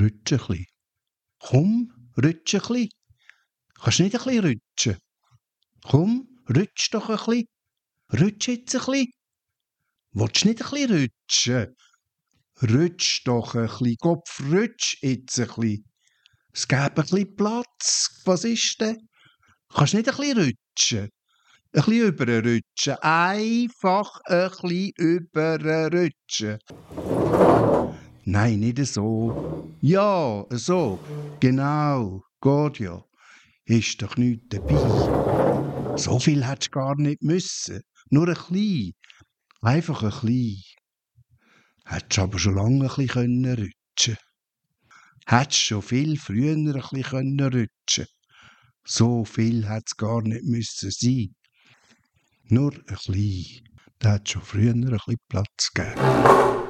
rutsch ein bisschen. Komm, rutsch ein bisschen. Kannst nicht ein bisschen rutschen? Komm, rutsch doch ein bisschen. Rutsch jetzt ein bisschen. Willst du nicht ein bisschen rutschen? Rutsch doch ein bisschen. Kopf, rutsch jetzt ein bisschen. Es gäbe ein bisschen Platz. Was ist denn? Kannst nicht ein bisschen rutschen? Ein bisschen überrutschen. Einfach ein bisschen überrutschen. Nein, nicht so. Ja, so. Genau. Geht ja. Ist doch nichts dabei. So viel hättest du gar nicht müssen. Nur ein bisschen. Einfach ein bisschen. Hättest aber schon lange ein bisschen rutschen können. Hättest schon viel früher ein bisschen rutschen So viel hätte es gar nicht müssen sein. Nur ein bisschen. Da hat schon früher ein bisschen Platz gegeben.